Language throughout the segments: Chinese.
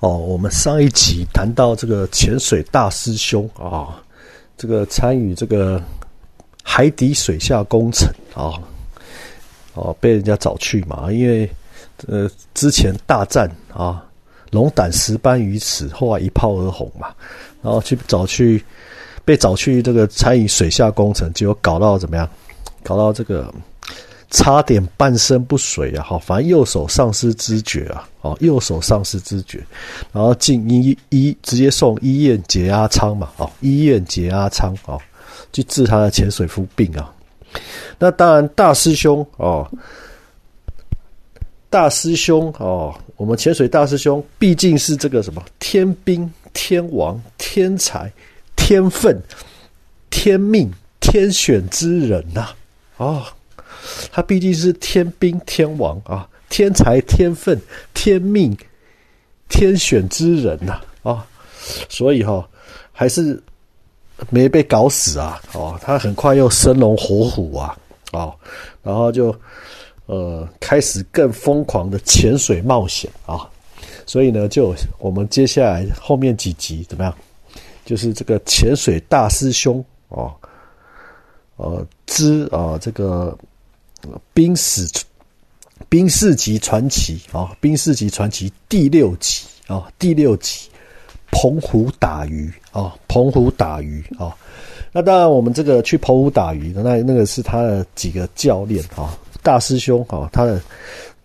哦，我们上一集谈到这个潜水大师兄啊，这个参与这个海底水下工程啊，哦，被人家找去嘛，因为呃之前大战啊，龙胆石斑鱼池，后来一炮而红嘛，然后去找去被找去这个参与水下工程，结果搞到怎么样？搞到这个。差点半身不遂啊！哈，反正右手丧失知觉啊，哦，右手丧失知觉，然后进医医直接送医院解压舱嘛，哦，医院解压舱哦，去治他的潜水夫病啊。那当然，大师兄哦，大师兄哦，我们潜水大师兄毕竟是这个什么天兵天王天才天分天命天选之人呐，啊。他毕竟是天兵天王啊，天才、天分、天命、天选之人呐啊，所以哈还是没被搞死啊哦，他很快又生龙活虎啊啊，然后就呃开始更疯狂的潜水冒险啊，所以呢，就我们接下来后面几集怎么样？就是这个潜水大师兄哦，呃之啊这个。冰史冰世级传奇啊，冰世级传奇第六集啊，第六集澎湖打鱼啊，澎湖打鱼啊。那当然，我们这个去澎湖打鱼的那那个是他的几个教练啊，大师兄啊，他的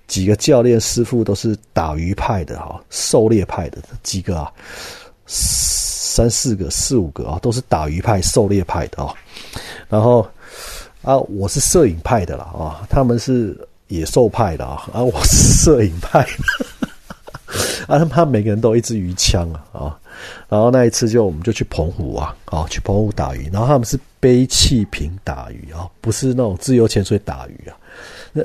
几个教练师傅都是打鱼派的哈，狩猎派的几个啊，三四个、四五个啊，都是打鱼派、狩猎派的啊，然后。啊，我是摄影派的啦，啊，他们是野兽派的啊，啊，我是摄影派，啊，他们每个人都有一支鱼枪啊，啊，然后那一次就我们就去澎湖啊，啊，去澎湖打鱼，然后他们是背气瓶打鱼啊，不是那种自由潜水打鱼啊，那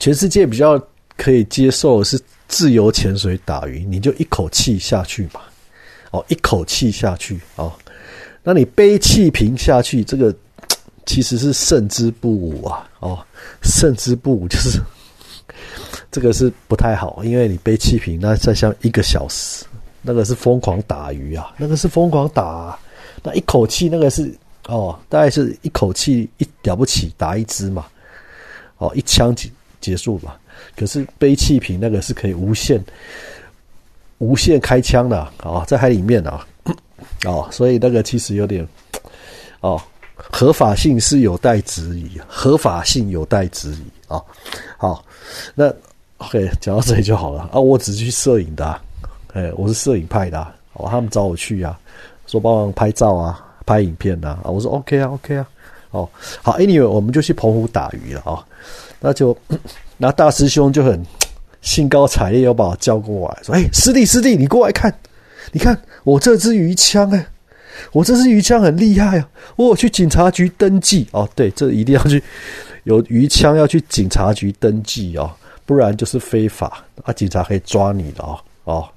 全世界比较可以接受的是自由潜水打鱼，你就一口气下去嘛，哦，一口气下去哦，那你背气瓶下去这个。其实是胜之不武啊！哦，胜之不武 就是这个是不太好，因为你背气瓶，那再像一个小时，那个是疯狂打鱼啊，那个是疯狂打，那一口气那个是哦，大概是一口气一了不起打一只嘛，哦，一枪结结束嘛。可是背气瓶那个是可以无限无限开枪的啊，在海里面啊，哦，所以那个其实有点哦。合法性是有待质疑，合法性有待质疑啊！好，那 OK，讲到这里就好了啊！我只是去摄影的，哎，我是摄影派的，哦，他们找我去啊，说帮忙拍照啊，拍影片呐，啊，我说 OK 啊，OK 啊，哦，好，Anyway，我们就去澎湖打鱼了啊，那就 那大师兄就很兴高采烈要把我叫过来，说：“哎，师弟师弟，你过来看，你看我这支鱼枪哎。”我这支鱼枪很厉害啊！我去警察局登记哦，对，这一定要去有鱼枪要去警察局登记哦，不然就是非法啊，警察可以抓你的哦哦，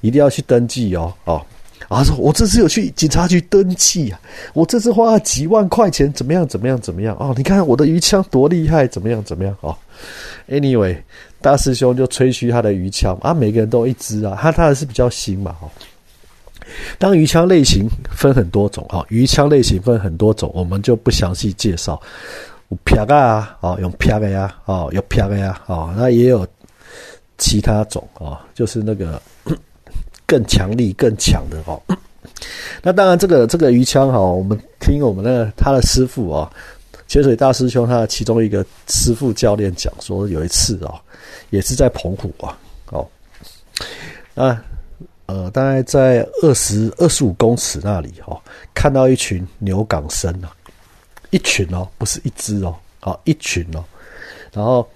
一定要去登记哦哦。啊，说我这次有去警察局登记啊，我这次花了几万块钱，怎么样怎么样怎么样哦？你看我的鱼枪多厉害，怎么样怎么样哦？Anyway，大师兄就吹嘘他的鱼枪啊，每个人都一支啊，他他的是比较新嘛哦。当鱼枪类型分很多种啊，鱼枪类型分很多种，我们就不详细介绍。有漂啊，哦，用漂的呀，哦，有漂的呀，哦，那也有其他种啊，就是那个 更强力、更强的哦。那当然，这个这个鱼枪哈，我们听我们的他的师傅啊，潜水大师兄他的其中一个师傅教练讲说，有一次啊，也是在澎湖啊，哦，啊。呃，大概在二十二十五公尺那里哈，看到一群牛港生啊，一群哦，不是一只哦，好一群哦。然后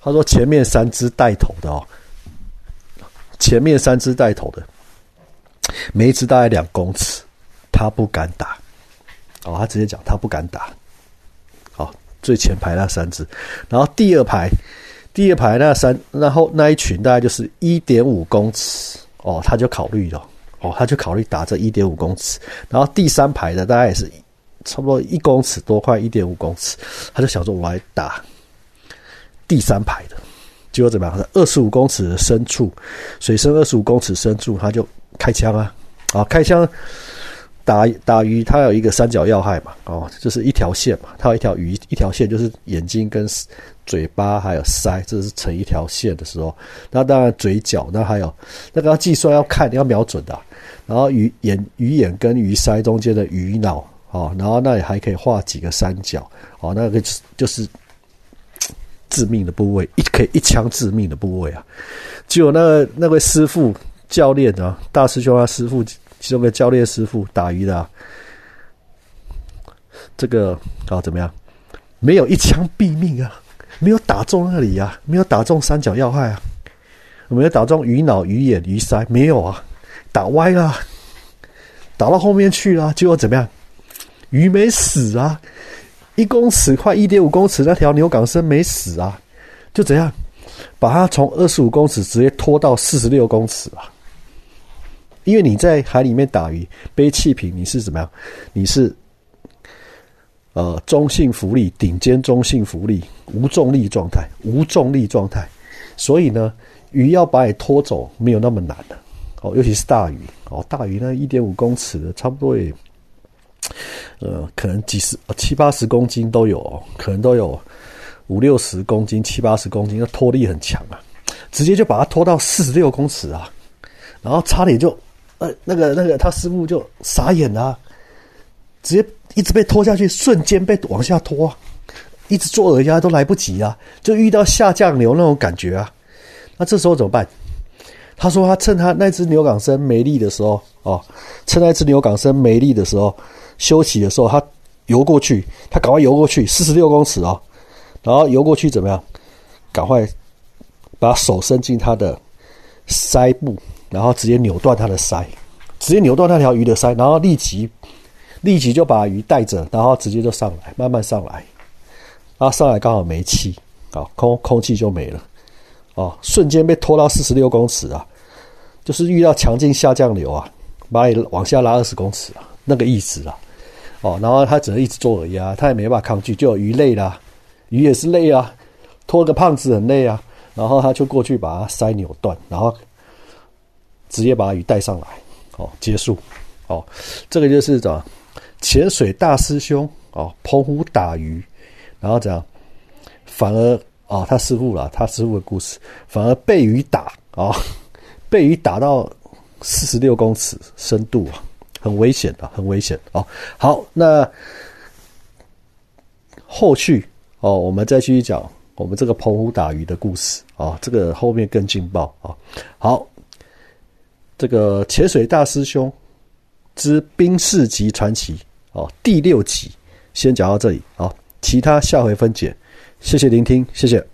他说前面三只带头的哦，前面三只带头的，每一只大概两公尺，他不敢打。哦，他直接讲他不敢打。好，最前排那三只，然后第二排，第二排那三，然后那一群大概就是一点五公尺。哦，他就考虑了，哦，他就考虑打这一点五公尺，然后第三排的大概也是差不多一公尺多，快一点五公尺，他就想说，我来打第三排的，结果怎么样？二十五公尺的深处，水深二十五公尺深处，他就开枪啊！啊，开枪打打鱼，它有一个三角要害嘛，哦，就是一条线嘛，它有一条鱼一条线，就是眼睛跟嘴巴还有腮，这是成一条线的时候，那当然嘴角，那还有那个要计算要看，你要瞄准的，然后鱼眼鱼眼跟鱼鳃中间的鱼脑，哦，然后那里还可以画几个三角，哦，那个就是致命的部位，一可以一枪致命的部位啊！只有那那位师傅教练啊，大师兄啊，师傅其中个教练师傅打鱼的，这个啊怎么样？没有一枪毙命啊！没有打中那里啊，没有打中三角要害啊，没有打中鱼脑、鱼眼、鱼鳃，没有啊，打歪了，打到后面去了，结果怎么样？鱼没死啊，一公尺快一点五公尺那条牛港生没死啊，就怎样？把它从二十五公尺直接拖到四十六公尺啊！因为你在海里面打鱼，背气瓶，你是怎么样？你是。呃，中性浮力，顶尖中性浮力，无重力状态，无重力状态，所以呢，鱼要把你拖走没有那么难的，哦，尤其是大鱼，哦，大鱼呢，一点五公尺的，差不多也，呃，可能几十、七八十公斤都有，哦，可能都有五六十公斤、七八十公斤，那拖力很强啊，直接就把它拖到四十六公尺啊，然后差点就，呃，那个那个他师傅就傻眼了。直接一直被拖下去，瞬间被往下拖，一直做耳压都来不及啊！就遇到下降流那种感觉啊！那这时候怎么办？他说他趁他那只牛港生没力的时候，哦，趁那只牛港生没力的时候休息的时候，他游过去，他赶快游过去，四十六公尺哦，然后游过去怎么样？赶快把手伸进他的腮部，然后直接扭断他的腮，直接扭断那条鱼的腮，然后立即。立即就把鱼带着，然后直接就上来，慢慢上来，啊，上来刚好没气，啊，空空气就没了，哦，瞬间被拖到四十六公尺啊，就是遇到强劲下降流啊，把你往下拉二十公尺啊，那个意思啊，哦，然后他只能一直做耳压，他也没办法抗拒，就有鱼累了，鱼也是累啊，拖个胖子很累啊，然后他就过去把它腮扭断，然后直接把鱼带上来，哦，结束，哦，这个就是怎么？潜水大师兄哦，澎湖打鱼，然后怎样？反而啊，他师傅了，他师傅的故事，反而被鱼打啊，被鱼打到四十六公尺深度啊，很危险的，很危险哦。好，那后续哦，我们再继续讲我们这个澎湖打鱼的故事啊，这个后面更劲爆啊。好，这个潜水大师兄。之冰士级传奇哦，第六集先讲到这里，哦，其他下回分解。谢谢聆听，谢谢。